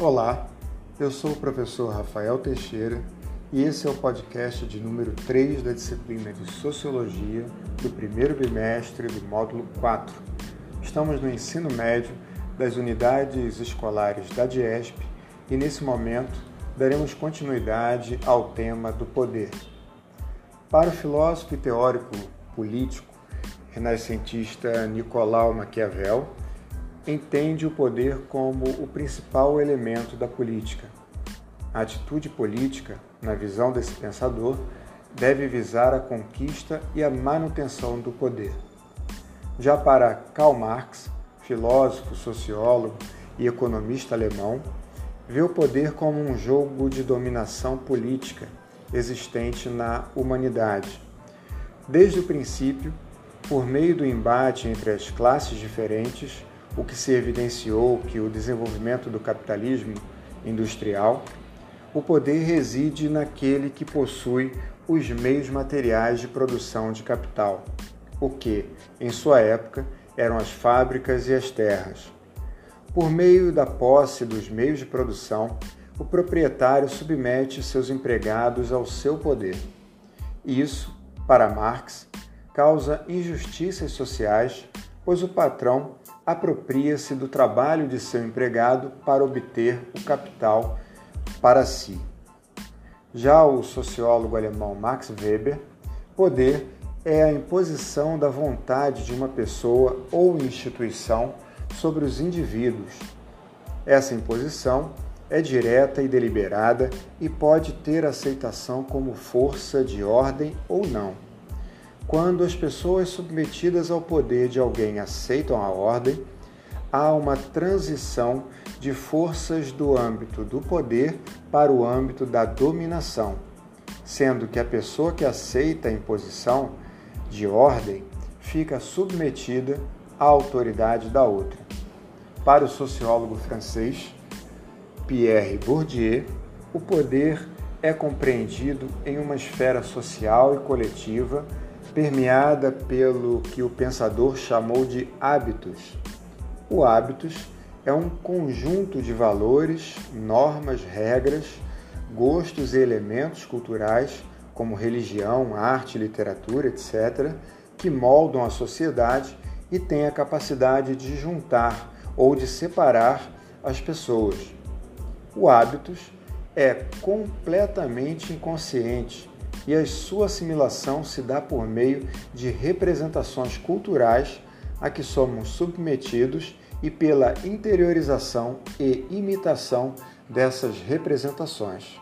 Olá, eu sou o professor Rafael Teixeira e esse é o podcast de número 3 da disciplina de Sociologia do primeiro bimestre do módulo 4. Estamos no ensino médio das unidades escolares da DIESP e nesse momento daremos continuidade ao tema do poder. Para o filósofo e teórico político renascentista Nicolau Maquiavel, entende o poder como o principal elemento da política. A atitude política, na visão desse pensador, deve visar a conquista e a manutenção do poder. Já para Karl Marx, filósofo, sociólogo e economista alemão, vê o poder como um jogo de dominação política existente na humanidade. Desde o princípio, por meio do embate entre as classes diferentes, o que se evidenciou que o desenvolvimento do capitalismo industrial, o poder reside naquele que possui os meios materiais de produção de capital, o que, em sua época, eram as fábricas e as terras. Por meio da posse dos meios de produção, o proprietário submete seus empregados ao seu poder. Isso, para Marx, causa injustiças sociais, pois o patrão apropria-se do trabalho de seu empregado para obter o capital para si. Já o sociólogo alemão Max Weber, poder é a imposição da vontade de uma pessoa ou instituição sobre os indivíduos. Essa imposição é direta e deliberada e pode ter aceitação como força de ordem ou não. Quando as pessoas submetidas ao poder de alguém aceitam a ordem, há uma transição de forças do âmbito do poder para o âmbito da dominação, sendo que a pessoa que aceita a imposição de ordem fica submetida à autoridade da outra. Para o sociólogo francês Pierre Bourdieu, o poder é compreendido em uma esfera social e coletiva permeada pelo que o pensador chamou de hábitos. O hábitos é um conjunto de valores, normas, regras, gostos e elementos culturais, como religião, arte, literatura, etc., que moldam a sociedade e têm a capacidade de juntar ou de separar as pessoas. O hábitos é completamente inconsciente e a sua assimilação se dá por meio de representações culturais a que somos submetidos e pela interiorização e imitação dessas representações.